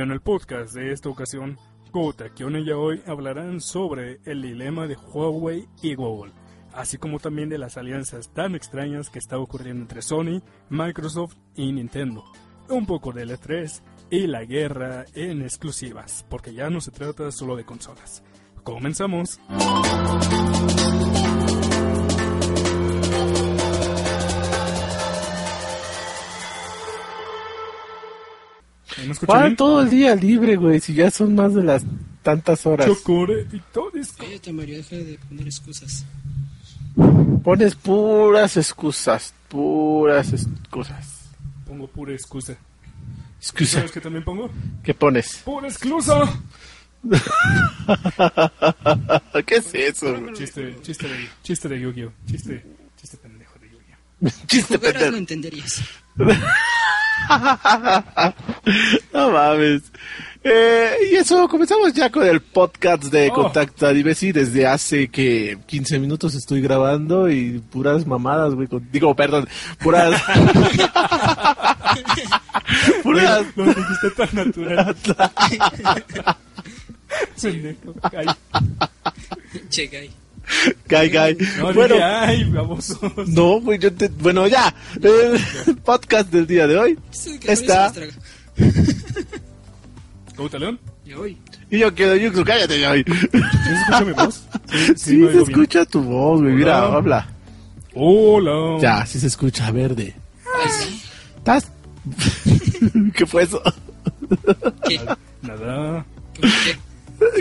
En el podcast de esta ocasión, Kota, Kion y hoy hablarán sobre el dilema de Huawei y Google, así como también de las alianzas tan extrañas que está ocurriendo entre Sony, Microsoft y Nintendo, un poco de E3 y la guerra en exclusivas, porque ya no se trata solo de consolas. Comenzamos. ¿Me escuchan ¿Cuál bien? todo el día libre, güey? Si ya son más de las tantas horas. Chocore y todo es- Cállate, Mario, deja de poner excusas. Pones puras excusas, puras excusas. Pongo pura excusa. Excusa. ¿Sabes qué también pongo? ¿Qué pones? ¡Pura excusa! ¿Qué es eso? güey? Chiste, chiste de, chiste de Yu-Gi-Oh! Chiste, chiste pendejo de Yu-Gi-Oh! Chiste no pendejo. entenderías. No mames. Eh, y eso, comenzamos ya con el podcast de Oh. Contacto Adivesi. Desde hace que 15 minutos estoy grabando y puras mamadas, güey. con- Digo, perdón, puras. puras. Lo dijiste tan natural. Pendejo. Che, gay. Guy, guy. no, bueno, dije, ay, babosos. no, güey, yo te. Bueno, ya. El podcast del día de hoy Sí, está. ¿Cómo te león? Y hoy. Y yo quiero, Yuxu, cállate, ya. ¿Sí se escucha mi voz? Sí, Sí, me se oigo bien. escucha tu voz, güey. Mira, Hola. habla. Hola. Ya, sí se escucha verde. Ay, sí. ¿Estás? ¿Qué fue eso? ¿Qué? Nada. ¿Qué?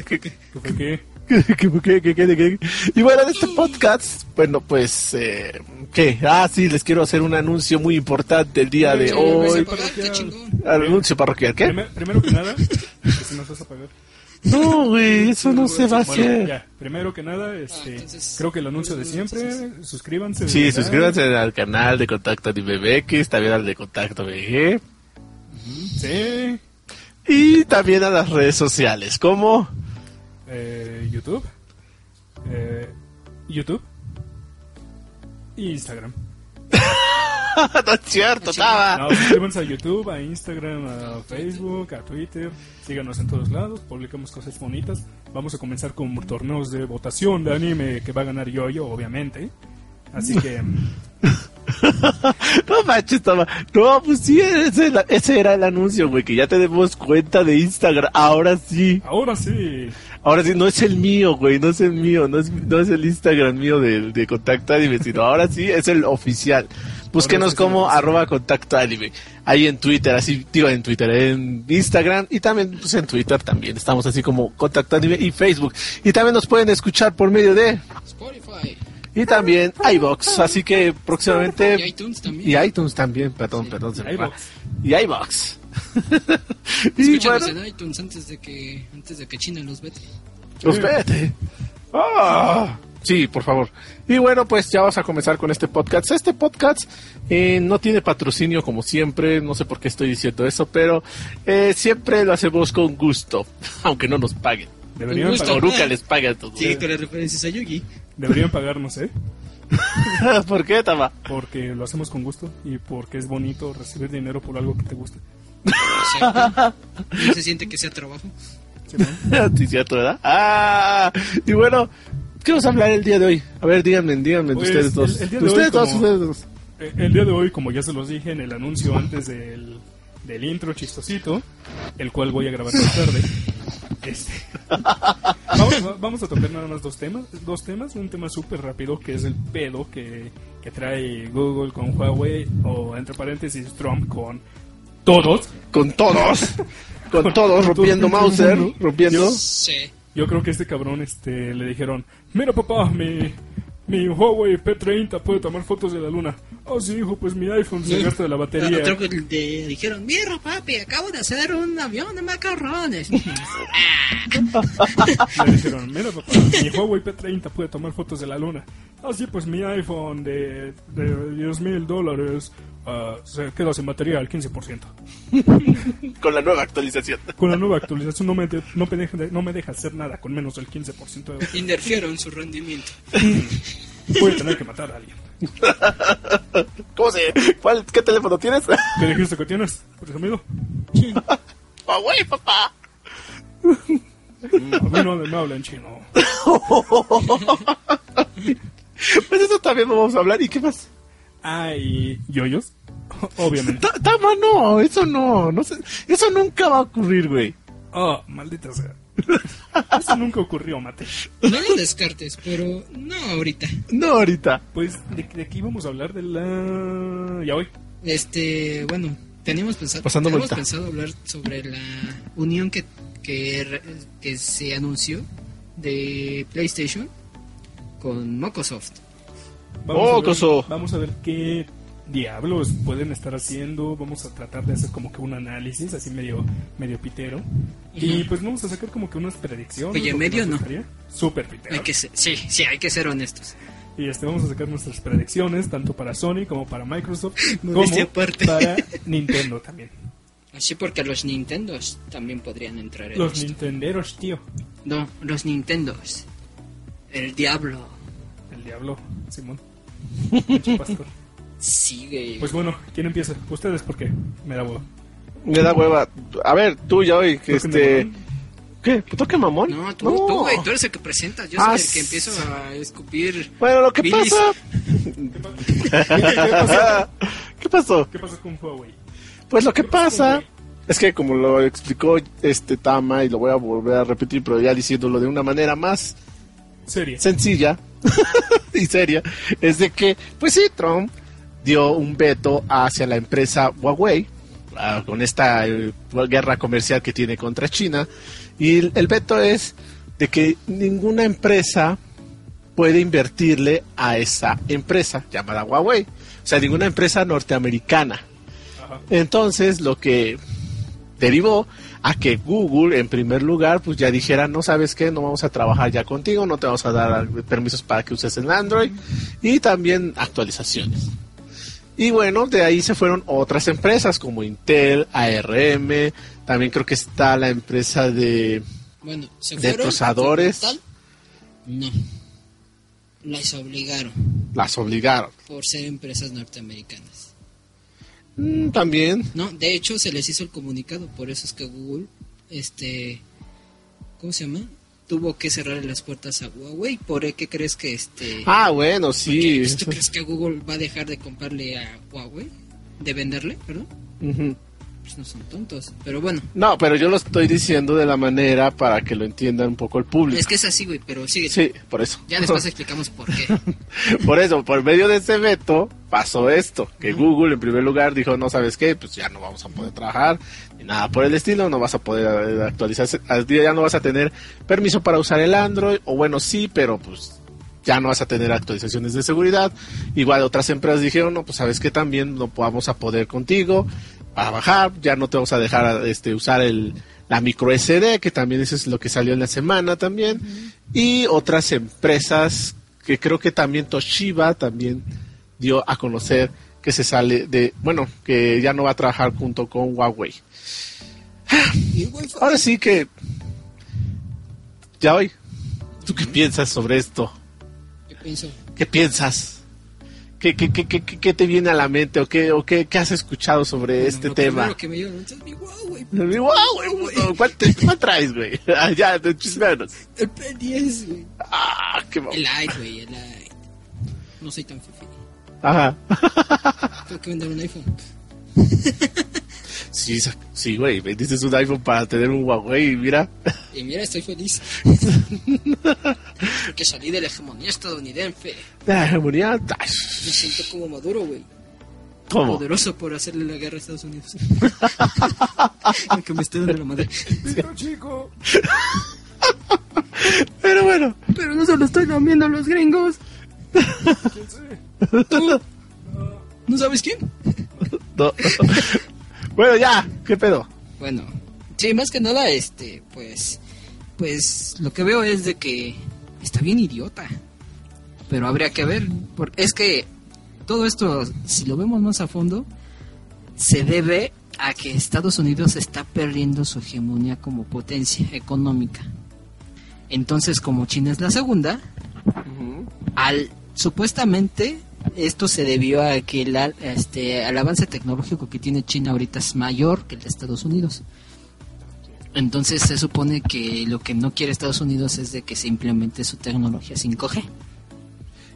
¿Qué, qué, ¿Qué fue qué? qué, qué, qué, qué, qué? Y bueno, en este podcast, bueno, pues, eh, ¿qué? Ah, sí, les quiero hacer un anuncio muy importante el día de Sí, ¿Me vas a hoy. chingón. Anuncio parroquial, ¿qué? Primer- primero que nada, que si nos vas a pagar. No, güey, eso no se va a Bueno, hacer. ya, primero que nada, este, entonces- creo que el anuncio de siempre, suscríbanse. Sí, ¿verdad? suscríbanse al canal de Contacto AnimeBX, también al de Contacto BG, Sí, y también a las redes sociales, como... eh, YouTube, eh, YouTube y Instagram. no es cierto, estaba. No, suscríbanse a YouTube, a Instagram, a Facebook, a Twitter. Síganos en todos lados, publicamos cosas bonitas. Vamos a comenzar con torneos de votación de anime que va a ganar yo-yo, obviamente. Así que, No manches, estaba. No, pues sí, ese, ese era el anuncio, güey, que ya tenemos cuenta de Instagram. Ahora sí. ahora sí. Ahora sí, no es el mío, güey, no es el mío, no es, no es el Instagram mío de, de Contacto Anime, sino ahora sí es el oficial. Búsquenos como arroba Contacto Anime. Ahí en Twitter, así, digo en Twitter, en Instagram y también pues, en Twitter también. Estamos así como Contacto Anime y Facebook. Y también nos pueden escuchar por medio de... Spotify. Y también iBox, así que próximamente... Y iTunes también. Y iTunes también, perdón, perdón. Y iBox. y Escúchanos bueno, en iTunes antes de que antes de que China los vete. pues vete. Ah, sí, por favor. Y bueno, pues ya vamos a comenzar con este podcast. Este podcast eh, no tiene patrocinio como siempre, no sé por qué estoy diciendo eso, pero eh, siempre lo hacemos con gusto, aunque no nos paguen. Deberían, gusto. les pagan todo. Sí, con las referencias a Yugi. Deberían pagarnos, ¿eh? ¿Por qué, Tama? Porque lo hacemos con gusto y porque es bonito recibir dinero por algo que te gusta. Se siente que sea trabajo. ¿Sí, no? Sí, cierto, ¿verdad? Ah, y bueno, ¿qué vamos a hablar el día de hoy? A ver, díganme, díganme Pues, ustedes dos. el- de ustedes hoy, dos, como- ustedes dos. Eh, El día de hoy, como ya se los dije en el anuncio antes del, del intro chistosito, el cual voy a grabar más tarde, este, vamos, va- vamos a tocar nada más dos temas, dos temas, un tema súper rápido que es el pedo que, que trae Google con Huawei o entre paréntesis Trump con todos. Con todos. Con Con- todos, rompiendo Mauser, rompiendo. Sí. Yo creo que este cabrón este, le dijeron, mira papá, mi, mi Huawei P30 puede tomar fotos de la luna. Oh sí, hijo, pues mi iPhone se gasta de la batería. Otro que le dijeron, mira papi, acabo de hacer un avión de macarrones. Le dijeron, mira papá, mi Huawei P30 puede tomar fotos de la luna. Así pues mi iPhone de, de 10 mil dólares ah, se queda sin batería al 15%. Con la nueva actualización. Con la nueva actualización no me, de- no, me deja, no me deja hacer nada con menos del 15% de... y nerfearon su rendimiento. Voy a tener que matar a alguien. ¿Cómo se? ¿Cuál, ¿Qué teléfono tienes? ¿Qué dijiste que tienes? Presumido. Huawei, papá. A mí no me hablan chino. Pues eso también vamos a hablar. ¿Y qué más? Ah, y yoyos. Obviamente. Ta- Tama, no, eso no, no sé, eso nunca va a ocurrir, güey. Oh, maldita sea. Eso nunca ocurrió, Mate. No lo descartes, pero no ahorita. No ahorita. Pues de, de aquí vamos a hablar de la... Ya hoy. Este, bueno, teníamos pensado, Pasando teníamos pensado hablar sobre la unión que, que, que se anunció de PlayStation con Microsoft. Vamos, Oh, a ver, coso. vamos a ver qué diablos pueden estar haciendo. Vamos a tratar de hacer como que un análisis así medio, medio pitero. Y pues vamos a sacar como que unas predicciones. Oye, medio no. Súper pitero. Hay que ser, sí, sí, hay que ser honestos. Y este, vamos a sacar nuestras predicciones tanto para Sony como para Microsoft como para Nintendo también. Así porque los Nintendos también podrían entrar en Los esto. Nintenderos, tío. No, los Nintendos. El diablo. El diablo, Simón. Pastor. Sigue. Pues bueno, ¿quién empieza? Ustedes, porque me da huevo. Me da hueva. A ver, tú ya hoy, que Toquen este... ¿Qué? ¿Toque mamón? no, tú, tú, güey, tú eres el que presentas. Yo Ah, soy el que s- empiezo a escupir. Bueno, lo que Bilis. pasa... ¿Qué, pa- ¿Qué- pasó? ¿Qué pasó? ¿Qué pasó con Huawei? Pues lo que ¿Qué pasó, pasa es que como lo explicó este Tama y lo voy a volver a repetir, pero ya diciéndolo de una manera más Serie. sencilla y seria, es de que, pues sí, Trump dio un veto hacia la empresa Huawei ah, con esta eh, guerra comercial que tiene contra China y el, el veto es de que ninguna empresa puede invertirle a esa empresa llamada Huawei, o sea, ninguna empresa norteamericana. Ajá. Entonces, lo que derivó a que Google, en primer lugar, pues ya dijera, no sabes qué, no vamos a trabajar ya contigo, no te vamos a dar permisos para que uses el Android y también actualizaciones. Y bueno, de ahí se fueron otras empresas como Intel, ARM, también creo que está la empresa de... Bueno, se ¿De procesadores? No. Las obligaron Las obligaron. por ser empresas norteamericanas. Mm, también. No, de hecho se les hizo el comunicado, por eso es que Google, este, ¿cómo se llama? Tuvo que cerrar las puertas a Huawei. ¿Por qué crees que este? Ah, bueno, sí. ¿Tú crees que Google va a dejar de comprarle a Huawei? ¿De venderle? Perdón. Ujú. Pues no son tontos. Pero bueno, No, pero yo lo estoy diciendo de la manera para que lo entienda un poco el público. es que es así, güey, pero sigue. Sí, por eso. Ya después explicamos por qué. Por eso, por medio de ese veto, pasó esto, que Google en primer lugar dijo, no sabes qué, pues ya no vamos a poder trabajar, ni nada por el estilo, no vas a poder eh, actualizarse, al día ya no vas a tener permiso para usar el Android, o bueno, sí, pero pues ya no vas a tener actualizaciones de seguridad. Igual otras empresas dijeron, no, pues sabes que también no vamos a poder contigo para bajar, ya no te vamos a dejar este usar el la micro SD, que también eso es lo que salió en la semana también, y otras empresas que creo que también Toshiba también dio a conocer que se sale de, bueno, que ya no va a trabajar junto con Huawei. Wi-Fi. Ahora sí que ya hoy, ¿tú qué piensas sobre esto? Yo pienso, ¿Qué piensas? ¿Qué, qué, qué, qué, qué te viene a la mente o qué, o qué, qué has escuchado sobre bueno, este lo tema? que me mente es mi Huawei. ¡Wow, güey! ¿Cuál, cuál traes, güey? Ah, ya, chismeanos. El P10, güey. Ah, qué mo- El Lite, güey, el Lite. No soy tan fifi. Ajá. Tengo que vender un iPhone. Sí, sí, güey. Vendiste un iPhone para tener un Huawei y mira. Y mira, estoy feliz. Porque salí de la hegemonía estadounidense. La hegemonía. Me siento como maduro, güey. ¿Cómo? Poderoso por hacerle la guerra a Estados Unidos. Aunque me esté dando la madre. Pero chico. Pero bueno. Pero no se lo estoy comiendo a los gringos. ¿Quién sé? ¿Tú? ¿No sabes quién? no. Bueno, ya. ¿Qué pedo? Bueno, sí, más que nada, este, pues, pues, lo que veo es de que está bien idiota. Pero habría que ver, porque es que todo esto, si lo vemos más a fondo, se debe a que Estados Unidos está perdiendo su hegemonía como potencia económica. Entonces, como China es la segunda, al supuestamente esto se debió a que el, al- este, el avance tecnológico que tiene China ahorita es mayor que el de Estados Unidos. Entonces se supone que lo que no quiere Estados Unidos es de que se implemente su tecnología 5G.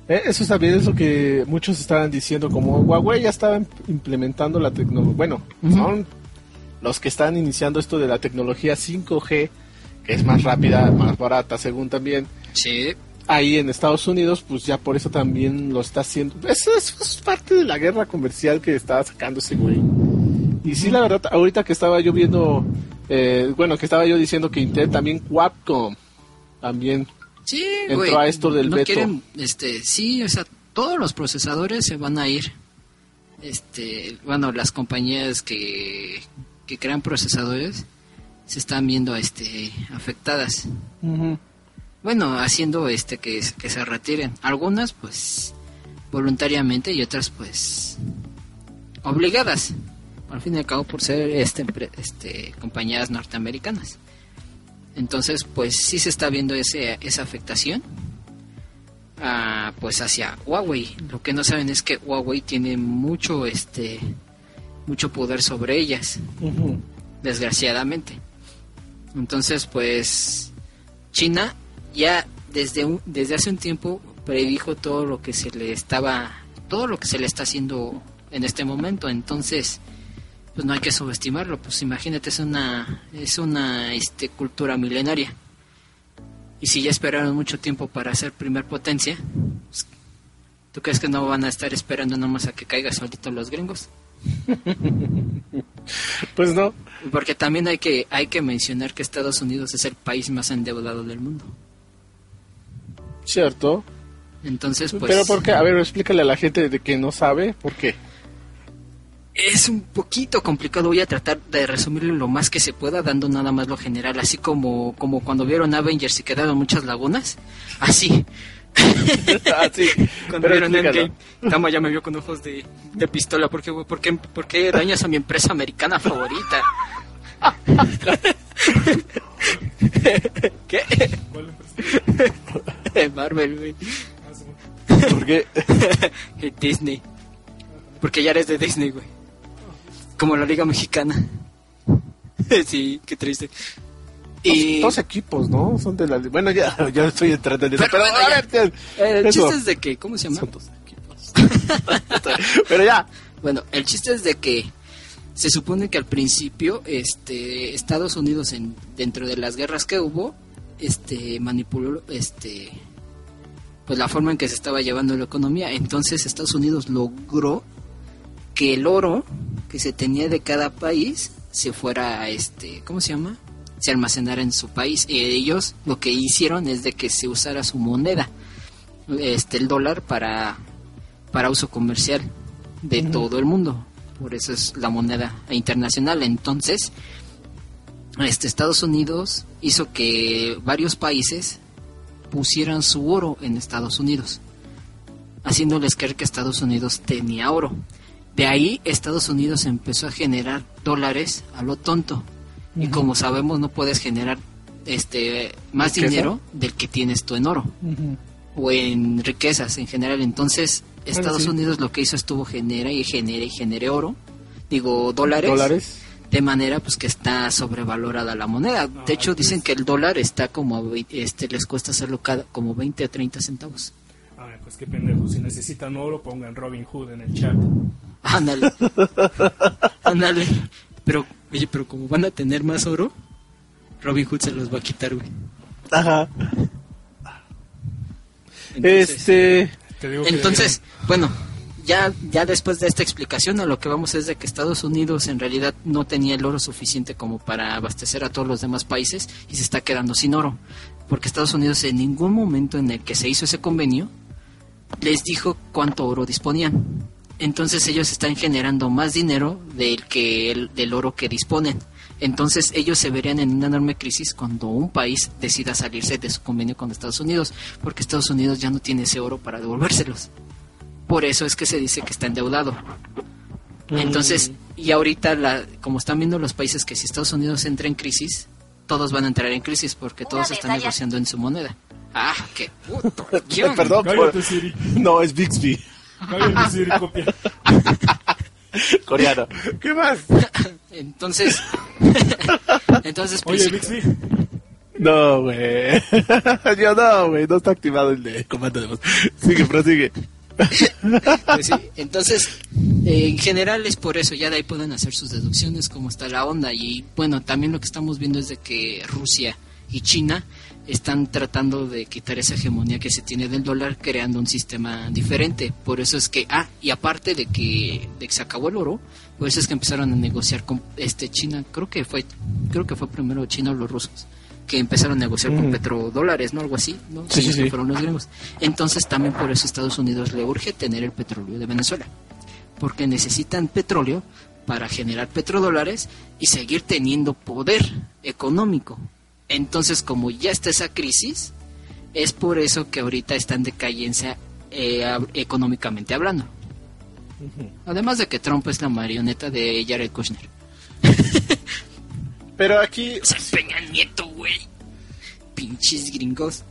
Eh, Eso también es lo que muchos estaban diciendo, como Huawei ya estaba im- implementando la tecnología, bueno, Ujú. son los que están iniciando esto de la tecnología 5G, que es más rápida, más barata, según también. Sí. Ahí en Estados Unidos, pues ya por eso también lo está haciendo. Eso es, es parte de la guerra comercial que estaba sacando ese güey. Y sí, la verdad, ahorita que estaba yo viendo, eh, bueno, que estaba yo diciendo que Intel también Qualcomm también Sí, Entró güey. a esto del no veto. quieren, este, sí, o sea, todos los procesadores se van a ir. Este, bueno, las compañías que, que crean procesadores se están viendo, este, afectadas. Bueno, haciendo, este, que, que se retiren. Algunas, pues, voluntariamente y otras, pues, obligadas. Al fin y al cabo, por ser, este, este, compañías norteamericanas. Entonces, pues sí se está viendo ese, esa afectación ah, pues hacia Huawei. Lo que no saben es que Huawei tiene mucho este mucho poder sobre ellas, desgraciadamente. Entonces, pues China ya desde un- desde hace un tiempo predijo todo lo que se le estaba todo lo que se le está haciendo en este momento. Entonces, pues no hay que subestimarlo, pues imagínate, es una es una este cultura milenaria. Y si ya esperaron mucho tiempo para ser primer potencia, pues, ¿tú crees que no van a estar esperando nomás a que caiga solito los gringos? Pues no. Porque también hay que hay que mencionar que Estados Unidos es el país más endeudado del mundo. Cierto. Entonces, pues Pero ¿por qué? A ver, explícale a la gente de que no sabe por qué. es un poquito complicado. Voy a tratar de resumirlo lo más que se pueda, dando nada más lo general, así como como cuando vieron Avengers y quedaron muchas lagunas, así. ah, sí. Cuando Pero vieron explícalo. Endgame, Tama ya me vio con ojos de, de pistola. ¿Por qué, güey? ¿Por, qué, por qué dañas a mi empresa americana favorita? ¿Qué? ¿Cuál empresa? Marvel, güey. ¿Por qué? Disney. Porque ya eres de Disney, güey. Como la Liga Mexicana. sí, qué triste. Y... Dos equipos, ¿no? Son de la... Bueno, ya, ya estoy entrando en eso. Pero Pero, bueno, ya. el eso. chiste es de que, ¿cómo se llama? Son dos equipos. Pero ya. Bueno, el chiste es de que se supone que al principio este Estados Unidos en dentro de las guerras que hubo este manipuló este pues la forma en que se estaba llevando la economía, entonces Estados Unidos logró que el oro que se tenía de cada país se fuera este, ¿cómo se llama? se almacenara en su país y ellos lo que hicieron es de que se usara su moneda este el dólar para para uso comercial de todo el mundo. Por eso es la moneda internacional. Entonces, este Estados Unidos hizo que varios países pusieran su oro en Estados Unidos, haciéndoles creer que Estados Unidos tenía oro. De ahí Estados Unidos empezó a generar dólares a lo tonto. Y como sabemos, no puedes generar este más dinero del que tienes tú en oro o en riquezas en general. Entonces, Estados sí. Unidos lo que hizo estuvo genera y genera y genere oro, digo dólares, ¿Dólares? De manera pues que está sobrevalorada la moneda. Ah, De hecho, dicen que el dólar está como este les cuesta hacerlo cada como 20 a 30 centavos. Ay, pues qué pendejo. Si necesitan oro, pongan Robin Hood en el chat. Ándale. Ándale. Pero oye, pero como van a tener más oro, Robin Hood se los va a quitar, güey. Ajá. Entonces- Este... Te digo que- Entonces, bueno, ya, ya después de esta explicación, a lo que vamos es de que Estados Unidos en realidad no tenía el oro suficiente como para abastecer a todos los demás países y se está quedando sin oro. Porque Estados Unidos en ningún momento en el que se hizo ese convenio les dijo cuánto oro disponían. Entonces ellos están generando más dinero del que el- del oro que disponen. Entonces ellos se verían en una enorme crisis cuando un país decida salirse de su convenio con Estados Unidos, porque Estados Unidos ya no tiene ese oro para devolvérselos. Por eso es que se dice que está endeudado. Entonces, y ahorita, la, como están viendo los países que si Estados Unidos entra en crisis, todos van a entrar en crisis porque todos están negociando en su moneda. ¡Ah, qué puto! Perdón por... No, es Bixby. Cállate, Siri, copia. Coreano. ¿Qué más? Entonces, Entonces, Oye, pues, Vixi, No, güey. Yo no, güey. No está activado el de comando de voz. Sigue, prosigue. Pues entonces, eh, en general es por eso, ya de ahí pueden hacer sus deducciones, cómo está la onda. Y bueno, también lo que estamos viendo es de que Rusia y China están tratando de quitar esa hegemonía que se tiene del dólar, creando un sistema diferente. Por eso es que, ah, y aparte de que, de que se acabó el oro, por eso es que empezaron a negociar con este China, creo que fue, creo que fue primero China o los rusos que empezaron a negociar con petrodólares, ¿no? Algo así, ¿no? Sí, sí. Fueron los gringos. Entonces también por eso Estados Unidos le urge tener el petróleo de Venezuela. Porque necesitan petróleo para generar petrodólares y seguir teniendo poder económico. Entonces, como ya está esa crisis, es por eso que ahorita está en decadencia eh, económicamente hablando. Además de que Trump es la marioneta de Jared Kushner. Pero aquí. Sea, Peña Nieto, güey. Pinches gringos.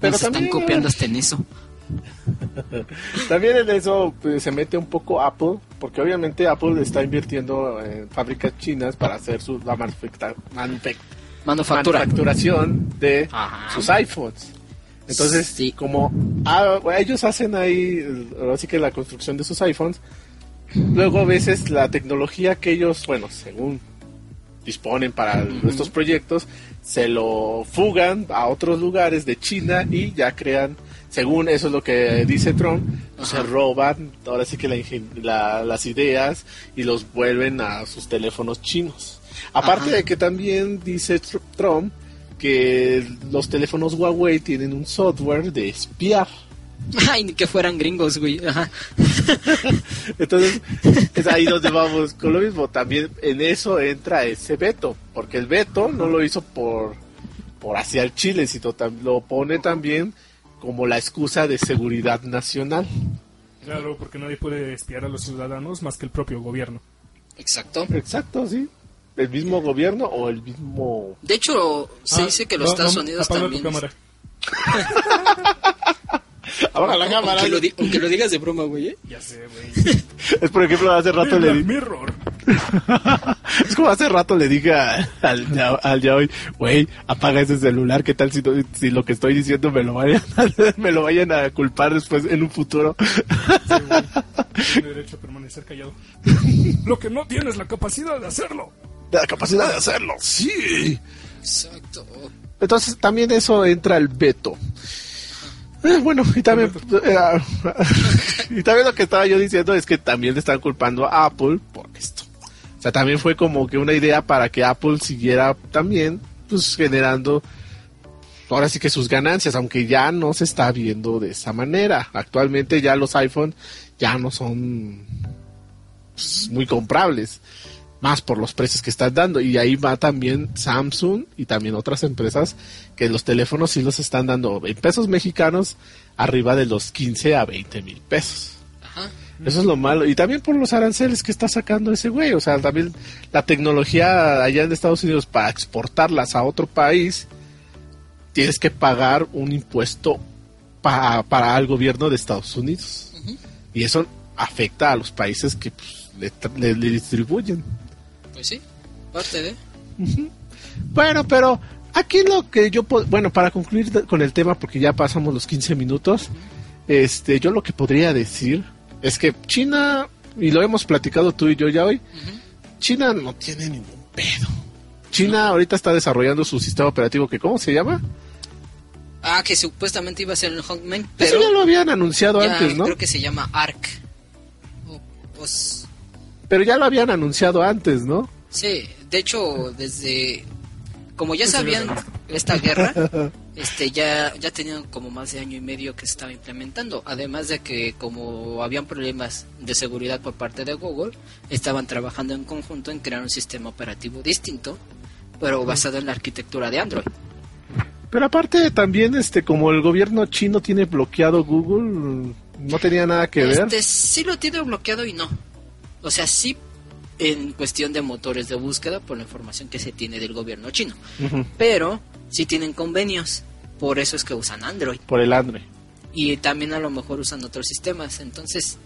Pero Nos están también- copiando hasta en eso. También en eso pues, se mete un poco Apple, porque obviamente Apple está invirtiendo en fábricas chinas para hacer su la Manufactura. manufacturación de Ajá. sus iPhones. Entonces, Sí. como ah, ellos hacen ahí, así que la construcción de sus iPhones, luego a veces la tecnología que ellos, bueno, según disponen para estos proyectos, se lo fugan a otros lugares de China y ya crean, según eso es lo que dice Trump, pues se roban ahora sí que la las ideas y los vuelven a sus teléfonos chinos. Aparte Ajá. de que también dice Tr- Trump que los teléfonos Huawei tienen un software de espiar. Ay, ni que fueran gringos, güey. Ajá. Entonces, es ahí donde vamos con lo mismo. También en eso entra ese veto, porque el veto no lo hizo por, por hacia el Chile, sino lo pone también como la excusa de seguridad nacional. claro, porque nadie puede espiar a los ciudadanos más que el propio gobierno. Exacto. Exacto, sí. El mismo gobierno o el mismo... De hecho, se Ah, dice que los no, Estados no, Unidos también. tu cámara. Apaga la cámara. Aunque lo, di- aunque lo digas de broma, güey. ¿eh? Ya sé, güey. Es por ejemplo, hace rato le Black di... Mirror. Es como hace rato le dije a- al, ya- al Yaoi, güey, apaga ese celular, ¿qué tal si, lo que estoy diciendo me lo vayan a, me lo vayan a culpar después en un futuro? Sí, güey. Tiene derecho a permanecer callado. Lo que no tiene es la capacidad de hacerlo. La capacidad de hacerlo, sí. Exacto. Entonces también eso entra el veto. Eh, bueno, y también, eh, y también lo que estaba yo diciendo es que también le están culpando a Apple por esto. O sea, también fue como que una idea para que Apple siguiera también pues generando ahora sí que sus ganancias, aunque ya no se está viendo de esa manera. Actualmente ya los iPhone ya no son pues, muy comprables, más por los precios que están dando. Y ahí va también Samsung y también otras empresas que los teléfonos sí los están dando en pesos mexicanos arriba de los 15 a 20 mil pesos. Ajá. Eso es lo malo. Y también por los aranceles que está sacando ese güey. O sea, también la tecnología allá en Estados Unidos para exportarlas a otro país, tienes que pagar un impuesto pa- para el gobierno de Estados Unidos. Y eso afecta a los países que pues, le, tra- le- le distribuyen. Pues sí, parte de. Bueno, pero aquí lo que yo, bueno, para concluir con el tema, porque ya pasamos los 15 minutos, este, yo lo que podría decir es que China, y lo hemos platicado tú y yo ya hoy. China no tiene ningún pedo. China ahorita está desarrollando su sistema operativo que, ¿cómo se llama? Ah, que supuestamente iba a ser el Eso pero ya lo habían anunciado ya antes, ¿no? creo que se llama ARC. O, Pero ya lo habían anunciado antes, ¿no? sí, de hecho, desde... Como ya sabían esta guerra, este ya ya tenían como más de año y medio que se estaba implementando. Además de que como habían problemas de seguridad por parte de Google, estaban trabajando en conjunto en crear un sistema operativo distinto, pero basado en la arquitectura de Android. Pero aparte también, este, como el gobierno chino tiene bloqueado Google, no tenía nada que ver. Este sí lo tiene bloqueado y no. O sea, sí en cuestión de motores de búsqueda por la información que se tiene del gobierno chino. Pero sí tienen convenios. Por eso es que usan Android. Por el Android. Y también a lo mejor usan otros sistemas. Entonces,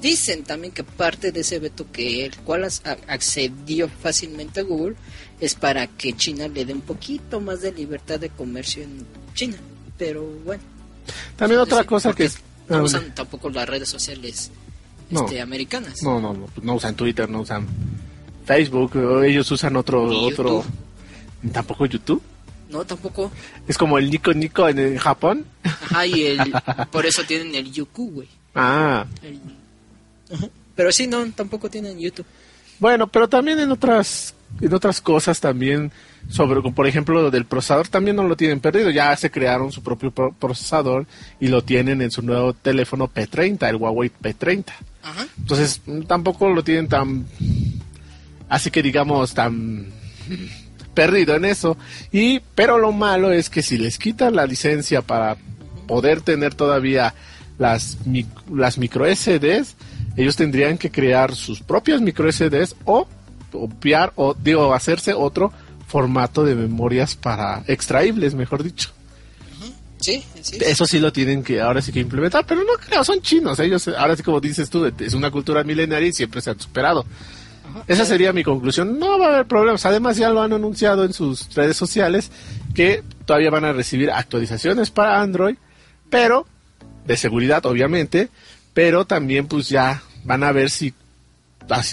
dicen también que parte de ese veto que el cual accedió fácilmente a Google es para que China le dé un poquito más de libertad de comercio en China. Pero bueno. También otra cosa que... no Ah, usan tampoco las redes sociales No. este, americanas. No, no, no, no usan Twitter, no usan Facebook, ellos usan otro... Ni otro ¿Tampoco YouTube? No, tampoco. Es como el Nico Nico en, en Japón. Ajá, y el, por eso tienen el Youku, güey. Ah, El- Ajá. Pero sí, no, tampoco tienen YouTube. Bueno, pero también en otras en otras cosas también sobre por ejemplo lo del procesador también no lo tienen perdido, ya se crearon su propio pro- procesador y lo tienen en su nuevo teléfono P30, el Huawei P30. Entonces, tampoco lo tienen tan así que digamos tan perdido en eso. Y pero lo malo es que si les quitan la licencia para poder tener todavía las las micro SDs, ellos tendrían que crear sus propias micro SDs o copiar o digo hacerse otro formato de memorias para extraíbles, mejor dicho. Sí, sí. Eso sí lo tienen que ahora sí que implementar, pero no creo, son chinos. Ellos, ahora sí como dices tú, es una cultura milenaria y siempre se han superado. Esa sería mi conclusión. No va a haber problemas. Además ya lo han anunciado en sus redes sociales que todavía van a recibir actualizaciones para Android, pero de seguridad obviamente, pero también pues ya van a ver si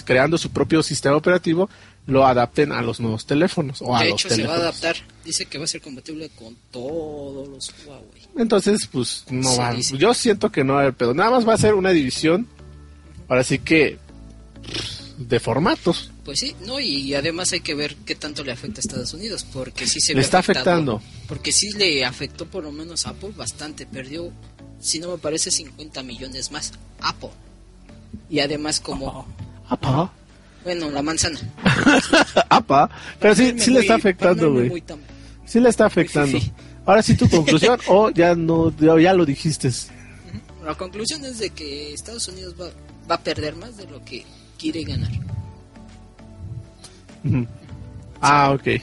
creando su propio sistema operativo lo adapten a los nuevos teléfonos o a de los hecho, se va a teléfonos. adaptar. Dice que va a ser compatible con todos los Huawei. Entonces, pues no Sí, va. sí. Yo siento que no va a haber pedo. Nada más va a ser una división. Ahora sí que de formatos. Pues sí, no, y además hay que ver qué tanto le afecta a Estados Unidos, porque sí se Le ve está afectado. afectando. Porque sí le afectó por lo menos a Apple bastante, perdió, si no me parece, 50 millones más. Apple. Y además como, Apa. Bueno, la manzana. Apa. Pero sí, sí le está afectando, güey. Sí le está afectando. Ahora sí tu conclusión o ya no, ya, ya lo dijiste. La conclusión es de que Estados Unidos va, va a perder más de lo que quiere ganar. Ah, ok.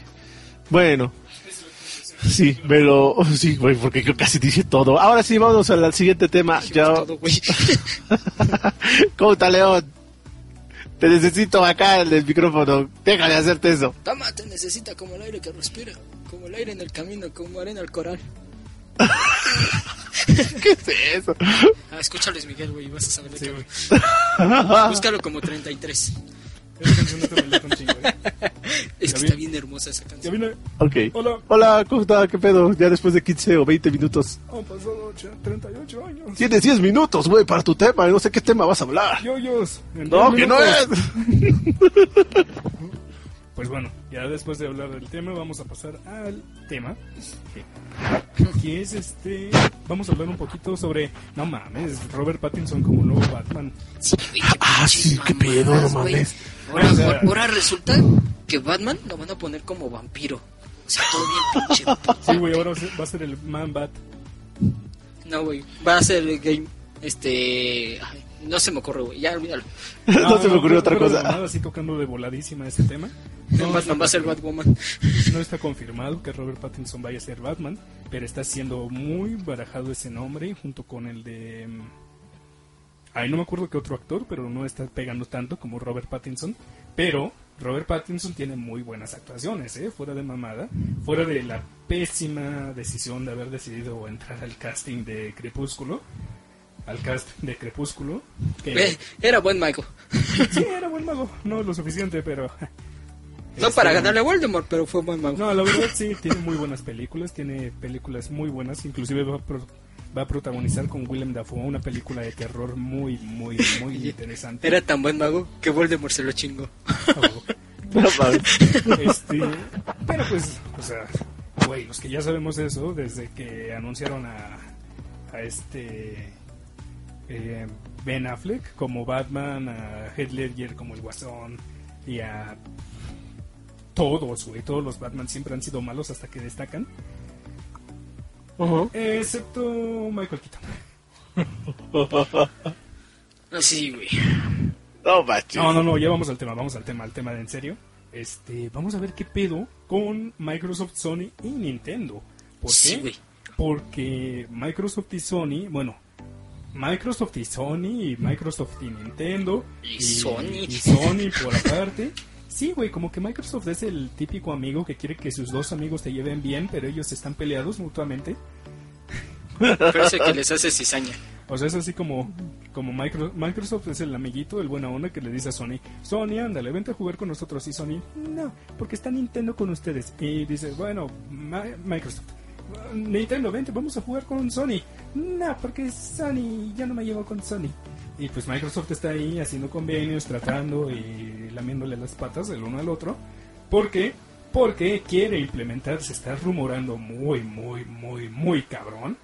Bueno. Sí, pero sí, güey, porque yo casi dije todo. Ahora sí, vamos al siguiente tema. Ya, Todo, güey. ¿Cómo está, León? Te necesito acá en el micrófono. Deja de hacerte eso. Toma, te necesita como el aire que respira, como el aire en el camino, como arena al coral. ¿Qué es eso? Ah, escucha Luis Miguel, güey, vas a saber de Sí, qué güey. Búscalo como 33. Esa canción no te chingo, ¿eh? Es Ya que está bien hermosa esa Ya canción. vine. Ok. Hola. Hola, ¿cómo está? ¿Qué pedo? Ya después de 15 o 20 minutos. Han pasado ocho- 38 años. Tienes 10 minutos, güey, para tu tema. No sé qué tema vas a hablar. Yoyos. No, 10 que no es. Pues bueno, ya después de hablar del tema, vamos a pasar al tema. Que, es este. Vamos a hablar un poquito sobre. No mames, Robert Pattinson como nuevo Batman. Sí, güey, Ah, sí, qué pedo, no mames. Ahora, O sea- ahora resulta que Batman lo van a poner como vampiro. O sea, todo bien pinche. Sí, güey, ahora va a ser el Man Bat. No, güey. Va a ser el game. Este. ay, no se me ocurre, güey. Ya olvídalo. No se me ocurrió otra cosa. Nada, así tocando de voladísima ese tema. No, Batman va a ser Batwoman. No está confirmado que Robert Pattinson vaya a ser Batman, pero está siendo muy barajado ese nombre junto con el de... mm, Ay, no me acuerdo qué otro actor, pero no está pegando tanto como Robert Pattinson. Pero Robert Pattinson tiene muy buenas actuaciones, ¿eh? Fuera de mamada. Fuera de la pésima decisión de haber decidido entrar al casting de Crepúsculo. Al cast de Crepúsculo. Que Eh, Era buen mago. sí, era buen mago. No lo suficiente, pero... No Este, para ganarle a Voldemort, pero fue buen mago. no, la verdad sí, tiene muy buenas películas, tiene películas muy buenas, inclusive va a, pro- va a protagonizar con Willem Dafoe una película de terror muy, muy, muy interesante. Era tan buen mago que Voldemort se lo chingó. Mames. Este, pero pues, o sea, güey, los que ya sabemos eso, desde que anunciaron a, a este eh, Ben Affleck como Batman, a Heath Ledger como el Guasón y a todos, güey, todos los Batman siempre han sido malos hasta que destacan. Excepto Michael Keaton. No, sí, güey. No. No, no, no, ya vamos al tema, vamos al tema, al tema de en serio. Este, vamos a ver qué pedo con Microsoft, Sony y Nintendo. ¿Por qué? Sí, güey. Porque Microsoft y Sony, bueno, Microsoft y Sony, y Microsoft y Nintendo. Y Sony. Y Sony por aparte. Sí, güey, como que Microsoft es el típico amigo que quiere que sus dos amigos te lleven bien, pero ellos están peleados mutuamente. Parece que les hace cizaña. O sea, es así como, como Micro- Microsoft es el amiguito, el buena onda que le dice a Sony, Sony, ándale, vente a jugar con nosotros. Y Sony, no, porque está Nintendo con ustedes. Y dice, bueno, Ma- Microsoft, Nintendo, vente, vamos a jugar con Sony. No, porque Sony, ya no me llevo con Sony. Y pues Microsoft está ahí haciendo convenios, tratando y lamiéndole las patas el uno al otro. ¿Por qué? Porque quiere implementar, se está rumorando muy, muy, muy, muy cabrón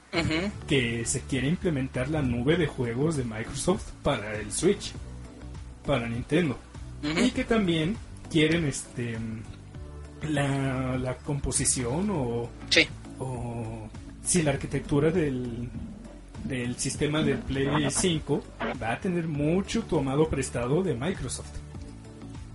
que se quiere implementar la nube de juegos de Microsoft para el Switch, para Nintendo. Y que también quieren este la, la composición o, Sí. O si la arquitectura del, del sistema del Play 5 va a tener mucho tomado prestado de Microsoft.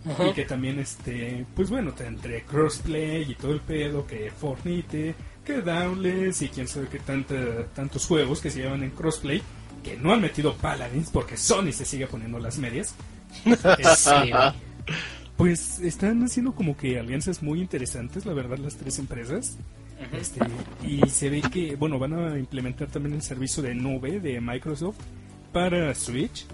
Y que también, este, pues bueno, entre crossplay y todo el pedo, que Fortnite, que Downless y quién sabe qué tanta, tantos juegos que se llevan en crossplay, que no han metido Paladins porque Sony se sigue poniendo las medias. Este, pues están haciendo como que alianzas muy interesantes, la verdad, las tres empresas. Este, y se ve que, bueno, van a implementar también el servicio de nube de Microsoft para Switch.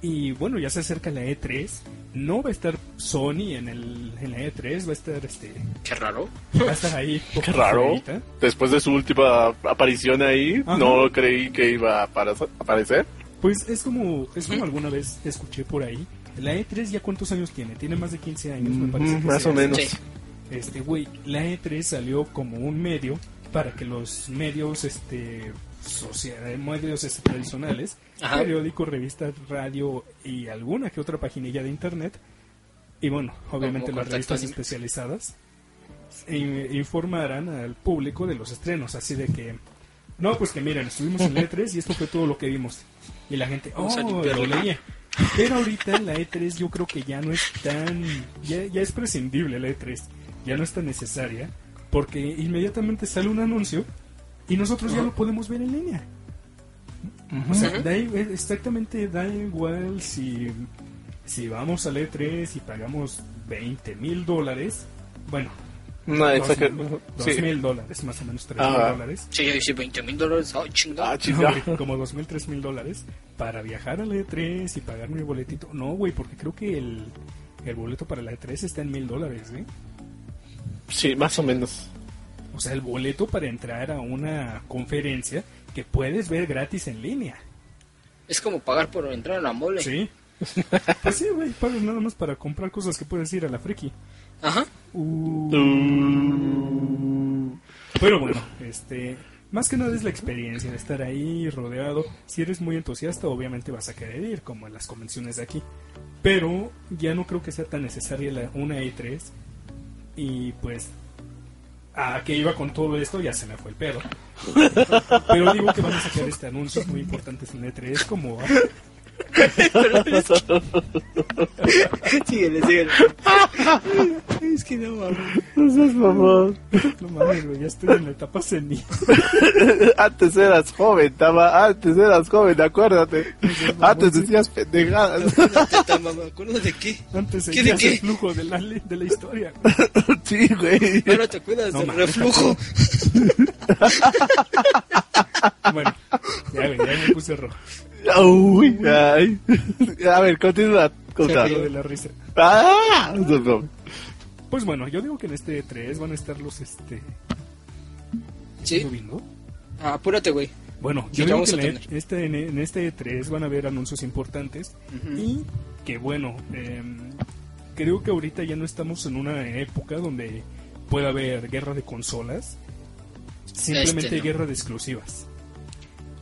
Y bueno, ya se acerca la E3. No va a estar Sony en, el, en la E3, va a estar este Qué raro. va a estar ahí. Qué raro. afuerita. Después de su última aparición ahí, Ajá. no creí que iba a apare- aparecer. Pues es como, es como alguna vez escuché por ahí. La E3 ya cuántos años tiene? Tiene más de 15 años, me parece. Mm, que más sí o menos. Sí. Este, güey, la E3 salió como un medio para que los medios, este, socia- medios este, tradicionales, Ajá. periódicos, revistas, radio y alguna que otra paginilla de internet, y bueno, obviamente las revistas Anime. especializadas, in- informaran al público de los estrenos, así de que, no, pues que miren, estuvimos en la E3 y esto fue todo lo que vimos. Y la gente, oh, limpiarlo". lo leía. Pero ahorita en la E3 yo creo que ya no es tan, ya, ya es prescindible la E3, ya no es tan necesaria, porque inmediatamente sale un anuncio y nosotros ya lo podemos ver en línea. O sea, da i- exactamente da igual si, si vamos a la E3 y pagamos 20 mil dólares, bueno, No, dos exacto. dos mil dólares, más o menos 3 mil Ajá. dólares. Sí, yo hice 20 mil dólares. Oh, chingada. Ah, No, chingada. güey, como dos mil, tres mil dólares para viajar a la E3 y pagar mi boletito. No, güey, porque creo que el, el boleto para la E3 está en mil dólares, ¿eh? Sí, más o menos. O sea, el boleto para entrar a una conferencia que puedes ver gratis en línea. Es como pagar por entrar a la mole. Sí. Pues sí, güey, pagas nada más para comprar cosas que puedes ir a la friki. Ajá. Uh, Uh, Pero bueno, este, más que nada es la experiencia de estar ahí rodeado. Si eres muy entusiasta, obviamente vas a querer ir, como en las convenciones de aquí. Pero ya no creo que sea tan necesaria la, una E3. Y pues, a que iba con todo esto, ya se me fue el pedo. Pero digo que van a sacar este anuncios muy importantes en E3, como síguele, síguele. es que no mames. no seas mamón. No mames, güey, ya estoy en la etapa senil. Antes eras joven, Tama. Antes eras joven, acuérdate. Antes decías pendejadas. Teta, mamá, ¿acuerdas de qué? Antes ¿Qué de qué? el flujo de la, de la historia. sí, güey. Ahora te acuerdas No del mames. reflujo. Bueno, ya, güey, ya me puse rojo. Uy, ay. A ver, continúa. Se Conta. cayó de la risa. Ah, no, no. Pues bueno, yo digo que en este 3 van a estar los este Sí. subiendo. Ah, apúrate, güey. Bueno, yo ya digo que a en, este, en, este 3 van a haber anuncios importantes y que bueno, em, creo que ahorita ya no estamos en una época donde pueda haber guerra de consolas, simplemente Este no. guerra de exclusivas.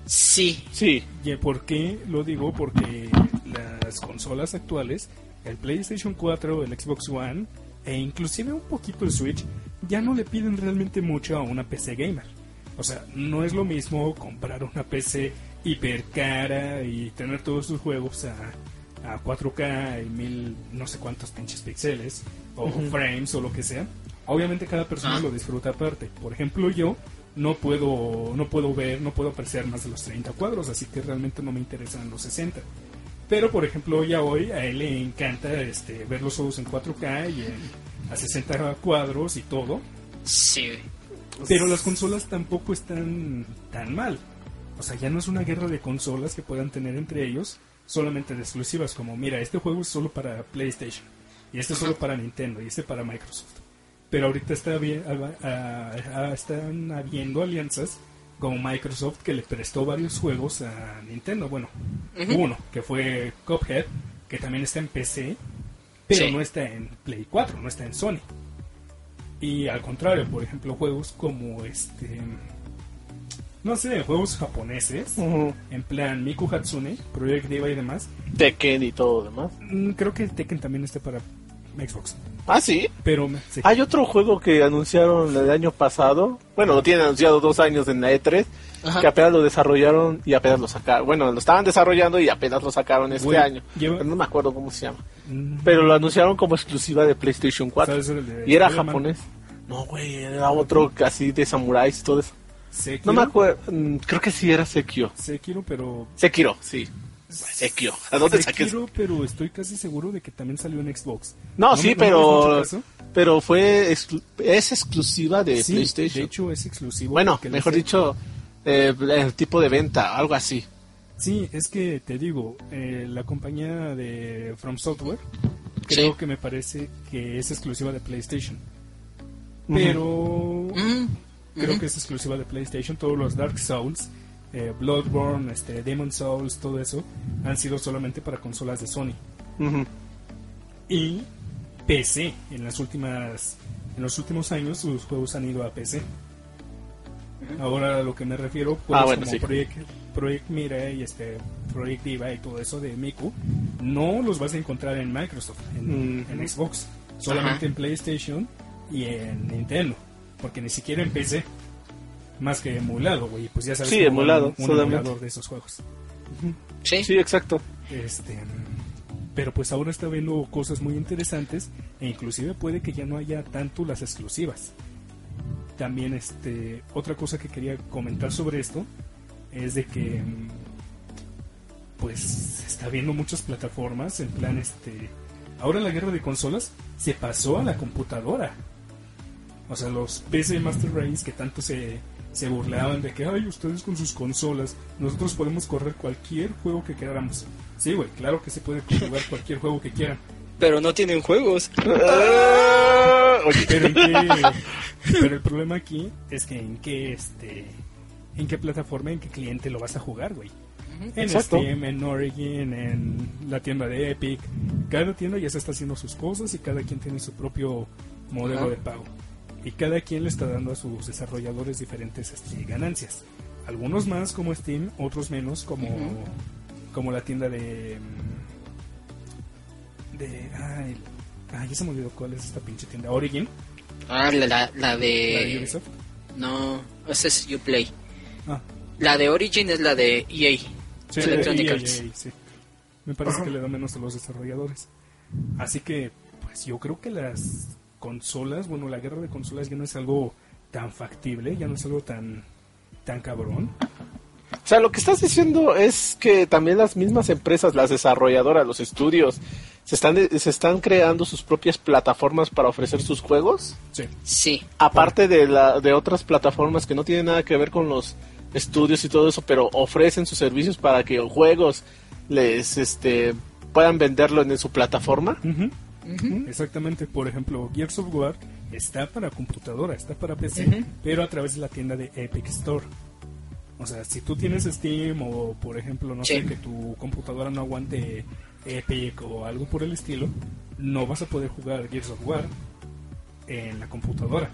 Sí. Sí, ¿Y por qué lo digo? Porque las consolas actuales, el PlayStation 4, el Xbox One e inclusive un poquito el Switch, ya no le piden realmente mucho a una PC gamer. O sea, no es lo mismo comprar una PC hiper cara y tener todos sus juegos a, a 4K y mil no sé cuántos pinches píxeles o frames o lo que sea. Obviamente cada persona Ah. lo disfruta aparte. Por ejemplo, yo no puedo, no puedo ver, no puedo apreciar más de los 30 cuadros, así que realmente no me interesan los 60. Pero, por ejemplo, ya hoy a él le encanta este, ver los juegos en 4K y en, a 60 cuadros y todo. Sí. Pero las consolas tampoco están tan mal. O sea, ya no es una guerra de consolas que puedan tener entre ellos, solamente de exclusivas, como mira, este juego es solo para PlayStation, y este es solo para Nintendo, y este para Microsoft. Pero ahorita está bien, están habiendo alianzas como Microsoft que le prestó varios juegos a Nintendo. Bueno, uno que fue Cuphead, que también está en PC, pero no está en Play 4, no está en Sony. Y al contrario, por ejemplo, juegos como este. No sé, juegos japoneses, en plan Miku Hatsune, Project Diva y demás. Tekken y todo demás. Mm, creo que Tekken también está para Xbox. Ah, sí. Pero hay otro juego que anunciaron el año pasado. Bueno, lo tienen anunciado dos años en la E3. Que apenas lo desarrollaron y apenas lo sacaron. Bueno, lo estaban desarrollando y apenas lo sacaron este año. no me acuerdo cómo se llama. Mm. Pero lo anunciaron como exclusiva de PlayStation 4. y era japonés. No, güey, era otro casi de samuráis y todo eso. No me acuerdo. Mm, creo que sí era Sekiro. Sekiro, pero. Sekiro, sí. Sekiro. ¿A dónde Sekiro, pero estoy casi seguro de que también salió en Xbox. No, sí, pero. Pero fue. es exclusiva de PlayStation. De hecho, es exclusivo. Bueno, mejor dicho, eh, el tipo de venta, algo así. Sí, es que te digo, eh, la compañía de From Software, creo que me parece que es exclusiva de PlayStation. Pero creo que es exclusiva de PlayStation. Todos los Dark Souls, eh, Bloodborne, este, Demon Souls, todo eso, han sido solamente para consolas de Sony. Y PC, en las últimas, en los últimos años, sus juegos han ido a PC. Ahora a lo que me refiero, pues, ah, como Project, Project Mira y este Project Diva y todo eso de Miku, no los vas a encontrar en Microsoft, en, Xbox, solamente en PlayStation y en Nintendo, porque ni siquiera en PC, más que emulado, güey, pues ya sabes, sí, emulado, un, emulador de esos juegos. Sí, sí, exacto. Este, pero pues ahora está viendo cosas muy interesantes e inclusive puede que ya no haya tanto las exclusivas. También este otra cosa que quería comentar sobre esto es de que pues está viendo muchas plataformas en plan este ahora la guerra de consolas se pasó a la computadora. O sea, los PC Master Race que tanto se, se burlaban de que, ay, ustedes con sus consolas, nosotros podemos correr cualquier juego que queramos. Sí, güey, claro que se puede jugar cualquier juego que quieran. Pero no tienen juegos. pero, pero el problema aquí es que en qué, este, en qué plataforma, en qué cliente lo vas a jugar, güey. En Steam, en Origin, en la tienda de Epic. Cada tienda ya se está haciendo sus cosas y cada quien tiene su propio modelo de pago y cada quien le está dando a sus desarrolladores diferentes este, ganancias. Algunos más como Steam, otros menos como, como la tienda de... Mm, de ay, ya se me olvidó cuál es esta pinche tienda. Origin. Ah, la, la, de... Ubisoft? No, esa es Uplay. Ah. La de Origin es la de EA. Sí, Electronic e sí. Me parece que le da menos a los desarrolladores. Así que, pues yo creo que las consolas, bueno, la guerra de consolas ya no es algo tan factible, ya no es algo tan, tan cabrón. O sea, lo que estás diciendo es que también las mismas empresas, las desarrolladoras, los estudios, se están, se están creando sus propias plataformas para ofrecer sus juegos. Sí. Sí. Aparte de, la, de otras plataformas que no tienen nada que ver con los estudios y todo eso, pero ofrecen sus servicios para que juegos les este puedan venderlo en su plataforma. Exactamente, por ejemplo, Gears of War está para computadora, está para PC, pero a través de la tienda de Epic Store. O sea, si tú tienes Steam o, por ejemplo, no sé, que tu computadora no aguante Epic o algo por el estilo, no vas a poder jugar Gears of War en la computadora.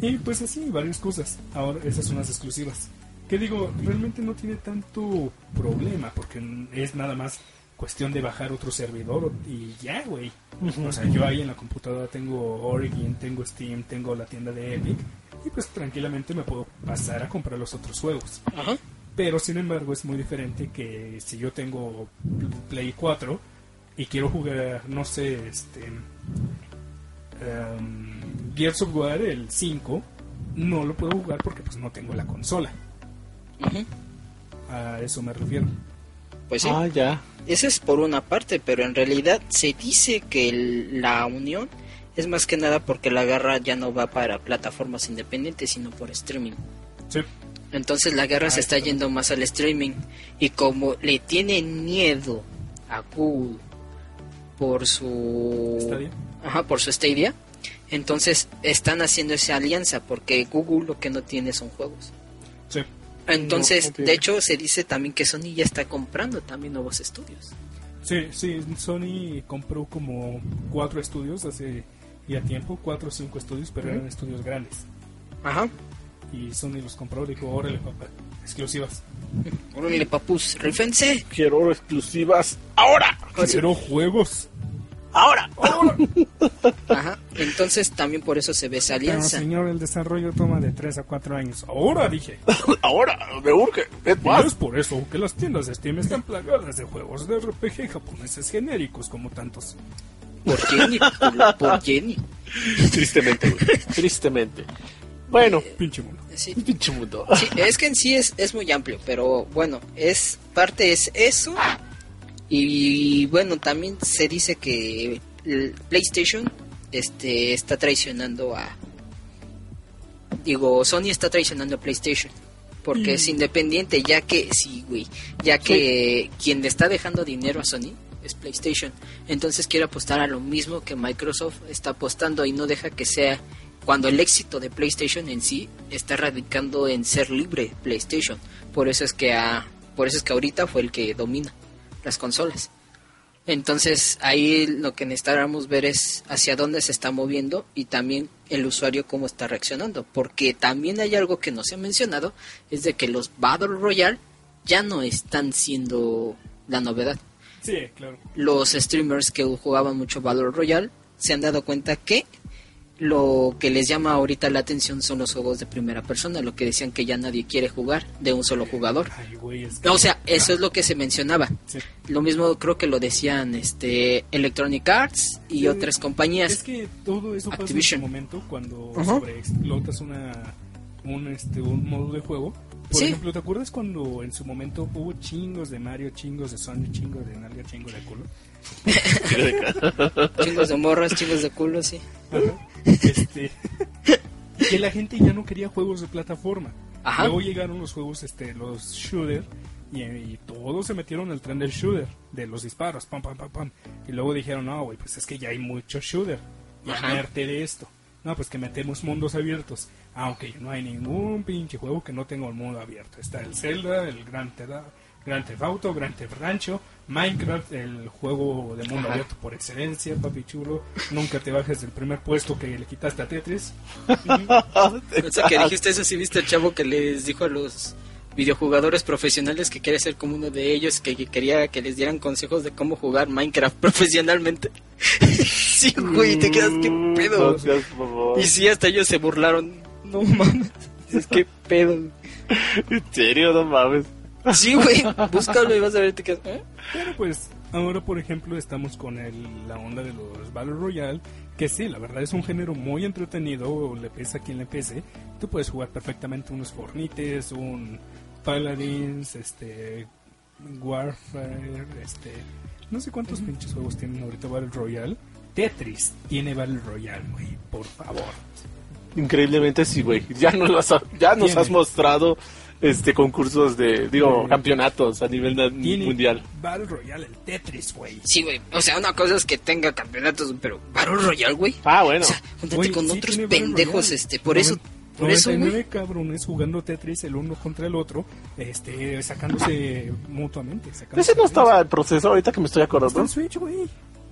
Y pues así, varias cosas. Ahora, esas son las exclusivas. Que digo, realmente no tiene tanto problema, porque es nada más cuestión de bajar otro servidor y ya, güey. O sea, yo ahí en la computadora tengo Origin, tengo Steam, tengo la tienda de Epic y pues tranquilamente me puedo pasar a comprar los otros juegos. Pero sin embargo es muy diferente que si yo tengo Play 4 y quiero jugar, no sé, este... Um, Gears of War, el 5, no lo puedo jugar porque pues no tengo la consola. A eso me refiero. Pues sí. Ah, ya. Eso es por una parte, pero en realidad se dice que el- la unión es más que nada porque la guerra ya no va para plataformas independientes, sino por streaming. Sí. Entonces la guerra Ah, se está yendo más al streaming. Y como le tienen miedo a Google por su... Stadia. Ajá, por su Stadia, entonces están haciendo esa alianza porque Google lo que no tiene son juegos. Sí. Entonces, de hecho, se dice también que Sony ya está comprando también nuevos estudios. Sí, sí, Sony compró como cuatro estudios hace ya tiempo, cuatro o cinco estudios, pero eran estudios grandes. Ajá. Y Sony los compró, dijo, órale papá, exclusivas. Órale, papus, rifense. Quiero exclusivas ahora. Quiero juegos. Ahora. Ajá. Entonces, también por eso se ve esa Pero alianza. señor, el desarrollo toma de 3 a 4 años. Ahora dije. ahora. Me urge. Es más. es por eso que las tiendas de Steam están plagadas de juegos de RPG japoneses genéricos como tantos. Por Jenny, culo, por Jenny. Tristemente, güey. Tristemente. Bueno. Pinche mundo. Sí. Pinche mundo. Sí, es que en sí es, es muy amplio, pero bueno, es parte es eso. Y bueno, también se dice que el PlayStation este está traicionando a digo, Sony está traicionando a PlayStation porque es independiente, ya que sí, güey, ya que quien le está dejando dinero a Sony es PlayStation. Entonces quiere apostar a lo mismo que Microsoft está apostando y no deja que sea cuando el éxito de PlayStation en sí está radicando en ser libre PlayStation. Por eso es que a, por eso es que ahorita fue el que domina las consolas. Entonces ahí lo que necesitamos ver es hacia dónde se está moviendo y también el usuario cómo está reaccionando. Porque también hay algo que no se ha mencionado, es de que los Battle Royale ya no están siendo la novedad. Sí, claro. Los streamers que jugaban mucho Battle Royale se han dado cuenta que lo que les llama ahorita la atención son los juegos de primera persona, lo que decían que ya nadie quiere jugar de un solo jugador. Ay, güey, es que- O sea, eso es lo que se mencionaba. Sí. Lo mismo creo que lo decían este Electronic Arts y Sí. otras compañías. Es que todo eso pasa Activision. en su momento cuando sobreexplotas una, un, este, un modo de juego. Por Sí. ejemplo, ¿te acuerdas cuando en su momento hubo chingos de Mario, chingos de Sonic, chingos de nalga, chingos de culo? Chingos de morras, chingos de culo, sí. Este, que la gente ya no quería juegos de plataforma. Ajá. Luego llegaron los juegos, este, los shooter, y, y todos se metieron al tren del shooter, de los disparos, pam, pam, pam, pam. Y luego dijeron, no, güey, pues es que ya hay mucho shooter, ya Ajá. merte de esto. No, pues que metemos mundos abiertos. Aunque no hay ningún pinche juego que no tenga un mundo abierto. Está el Zelda, el Grand Theft, Grand Theft Auto, Grand Theft Rancho, Minecraft, el juego de mundo Ajá. abierto por excelencia, papi chulo. Nunca te bajes del primer puesto que le quitaste a Tetris. O sea, que dijiste eso, si viste el chavo que les dijo a los videojugadores profesionales que quiere ser como uno de ellos, que, que quería que les dieran consejos de cómo jugar Minecraft profesionalmente. sí, güey, te quedas, qué pedo. No. Y sí, hasta ellos se burlaron. No mames, es que pedo. En serio, no mames. Sí, güey, búscalo y vas a ver, te quedas, ¿eh? Pero pues ahora por ejemplo estamos con el, la onda de los Battle Royale, que sí, la verdad es un género muy entretenido, le pesa a quien le pese. Tú puedes jugar perfectamente unos Fornites, un Paladins, este Warfare, este no sé cuántos pinches juegos tienen ahorita Battle Royale. Tetris tiene Battle Royale, güey, por favor. Increíblemente sí, güey. Ya nos, las ha- ya nos Tiene. has mostrado este concursos de, digo, Sí. campeonatos a nivel mundial. Battle Royale, el Tetris, güey. Sí, güey, o sea, una cosa es que tenga campeonatos, pero Battle Royale, güey. Ah, bueno. O sea, júntate con sí otros pendejos, este, por eso, por eso, güey. 99 cabrones jugando Tetris el uno contra el otro, este, sacándose mutuamente. sacándose Ese no estaba en proceso, ahorita que me estoy Está acordando. en Switch, güey.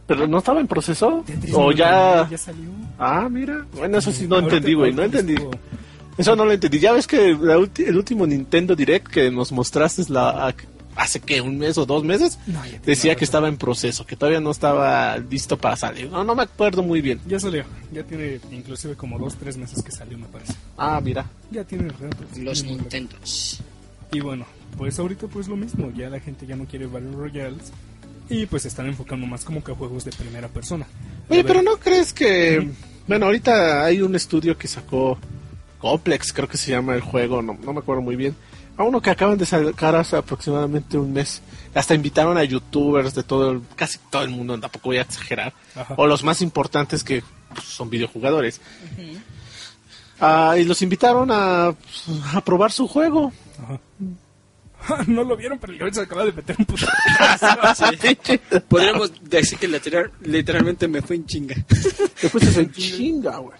Pero no estaba en proceso. O 99 ya. ya salió. Ah, mira. Bueno, eso sí no Ahorita- entendí, güey. No entendí. Eso no lo entendí. Ya ves que la ulti- el último Nintendo Direct que nos mostraste la, hace que un mes o dos meses No, decía que estaba en proceso, que todavía no estaba listo para salir. No, no me acuerdo muy bien. Ya salió. Ya tiene inclusive como dos, tres meses que salió, me parece. Ah, mira. Ya tiene rato. Los Tiene rato. Y bueno, pues ahorita pues lo mismo. Ya la gente ya no quiere Battle Royales. Y pues están enfocando más como que a juegos de primera persona. Oye, pero ¿no crees que... Bueno, ahorita hay un estudio que sacó Complex, creo que se llama el juego, no, no me acuerdo muy bien. A uno que acaban de sacar hace aproximadamente un mes. Hasta invitaron a youtubers de todo, el- casi todo el mundo, tampoco voy a exagerar. Ajá. O los más importantes que pues, son videojugadores. Ah, y los invitaron a, a probar su juego. no lo vieron, pero el Gabriel se acaba de meter un puto. Podríamos decir que literal- literalmente me fue en chinga. Después se chinga, güey.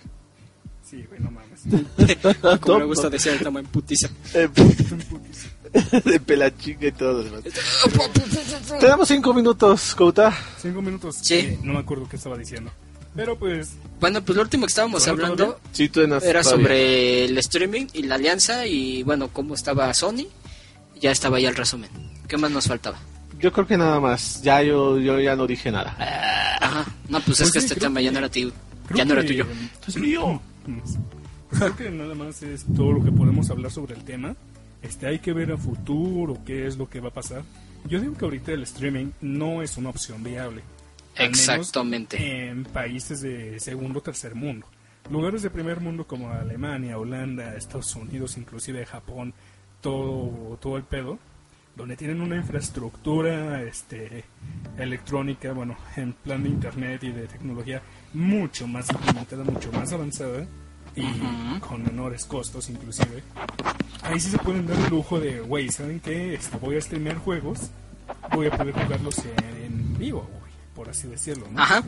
Sí, güey, no mames. Como me gusta decir el tamaño en putiza. Eh, de pelachinga y todo lo demás. Tenemos cinco minutos, Couta. Cinco minutos. Sí. eh, no me acuerdo qué estaba diciendo. Pero pues, Bueno, pues lo último que estábamos ¿Todo hablando? Sí, era sobre el streaming y la alianza y bueno, cómo estaba Sony. Ya estaba ya el resumen. ¿Qué más nos faltaba? Yo creo que nada más. Ya yo, yo ya no dije nada. Ajá. No, pues, es Pues que sí, este tema ya no era tuyo. creo Ya no era tuyo. Es mío. Pues creo que nada más es todo lo que podemos hablar sobre el tema. Este, hay que ver a futuro qué es lo que va a pasar. Yo digo que ahorita el streaming no es una opción viable. Al menos Exactamente. En países de segundo o tercer mundo. Lugares de primer mundo como Alemania, Holanda, Estados Unidos, inclusive Japón, todo, todo el pedo, donde tienen una infraestructura este, electrónica, bueno, en plan de internet y de tecnología mucho más implementada, mucho más avanzada y con menores costos inclusive. Ahí sí se pueden dar el lujo de, güey, ¿saben qué? Este, voy a streamear juegos, voy a poder jugarlos en, en vivo, güey, por así decirlo, ¿no? Ajá.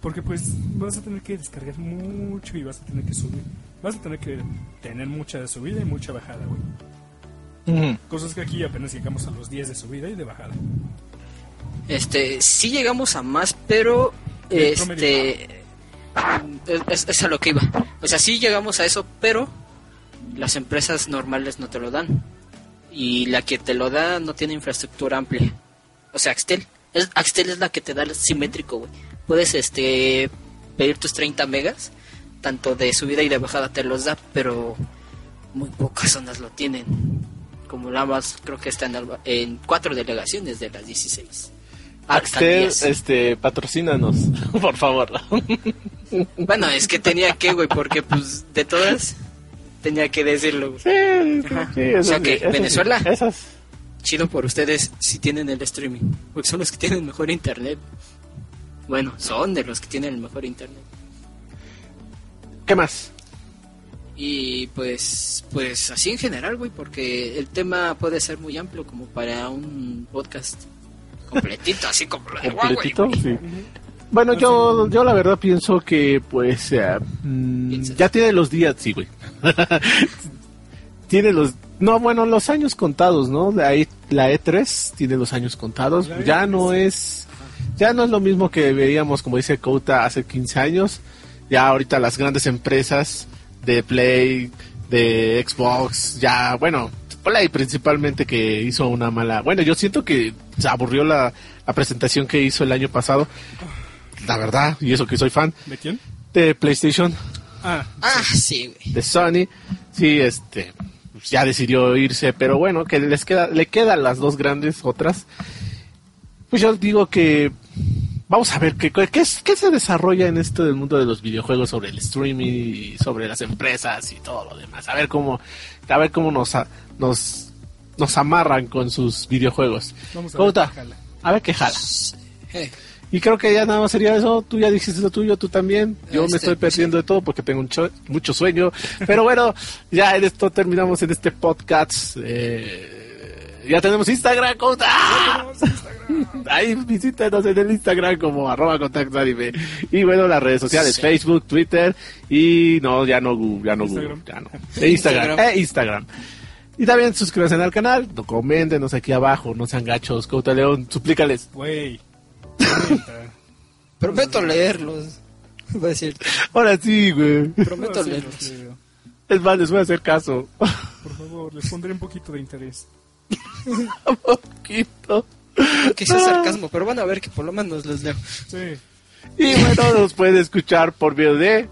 Porque pues vas a tener que descargar mucho y vas a tener que subir. Vas a tener que tener mucha subida y mucha bajada, güey. Cosas que aquí apenas llegamos a los 10 de subida y de bajada. Este, sí llegamos a más, pero este es, es- es a lo que iba. O sea, sí llegamos a eso, pero las empresas normales no te lo dan. Y la que te lo da no tiene infraestructura amplia. O sea, Axtel. Es, Axtel es la que te da el simétrico, güey. Puedes este pedir tus 30 megas, tanto de subida y de bajada te los da, pero muy pocas zonas lo tienen. Como la más, creo que está en, cuatro delegaciones de las 16. Axel, Alcaldías. este, patrocínanos, por favor. Bueno, es que tenía que, güey, porque pues de todas tenía que decirlo. Sí, sí, O sea sí, que, sí, ¿Venezuela? Esas. Chido por ustedes si tienen el streaming, porque son los que tienen mejor internet. Bueno, son de los que tienen el mejor internet. ¿Qué más? Y pues, pues así en general, güey, porque el tema puede ser muy amplio como para un podcast completito, así como lo de ¿Completito? Sí. Bueno, yo, yo la verdad pienso que, pues, eh, mm, ya tiene los días, sí, güey. tiene los, no, bueno, los años contados, ¿no? La, E- la E3 tiene los años contados. La Ya E3. no es, ya no es lo mismo que veíamos, como dice Couta, hace 15 años. Ya ahorita las grandes empresas de Play, de Xbox, ya, bueno, Play principalmente que hizo una mala, bueno, yo siento que se aburrió la, la presentación que hizo el año pasado. La verdad, y eso que soy fan ¿De quién? de PlayStation, Ah, Ah, sí, güey. de Sony, sí, este, pues ya decidió irse, pero bueno, que les queda, le quedan las dos grandes otras. Pues yo digo que vamos a ver qué, qué, es- qué se desarrolla en esto del mundo de los videojuegos sobre el streaming y sobre las empresas y todo lo demás. A ver cómo, a ver cómo nos, nos, nos amarran con sus videojuegos. vamos a ¿Cómo ver. está? qué jala. A ver qué jala. Y creo que ya nada más sería eso. Tú ya dijiste lo tuyo, tú también. Yo me Este, estoy perdiendo de todo porque tengo un cho- mucho sueño. Pero bueno, ya en esto terminamos en este podcast. Eh, ya tenemos Instagram. ¿cómo está? Ahí visítanos en el Instagram como arroba contacto anime. Y bueno, las redes sociales, Sí. Facebook, Twitter y no, ya no Google, ya no Google, Instagram. ya no. E Instagram, Instagram. e Instagram. Y también suscríbanse al canal, no, coméntenos aquí abajo, no sean gachos, Couta León, suplícales. Güey. prometo leerlos. Voy a decir, Ahora sí, güey. prometo leerlos. Es más, les voy a hacer caso. Por favor, les pondré un poquito de interés. Un poquito. Que sea sarcasmo, pero van a ver que por lo menos los leo. Sí. Y bueno, nos pueden escuchar por medio de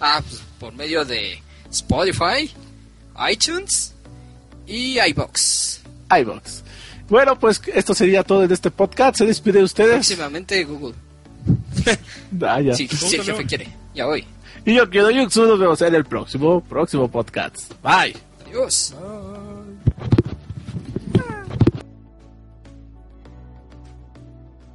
Ah, pues por medio de Spotify, iTunes y iBox. iVox. Bueno, pues esto sería todo en este podcast. Se despide de ustedes. Próximamente Google. Ah, ya. Si, si el jefe quiere. Ya voy. Y yo quedo Yuxu, nos vemos en el próximo, próximo podcast. Bye. Adiós.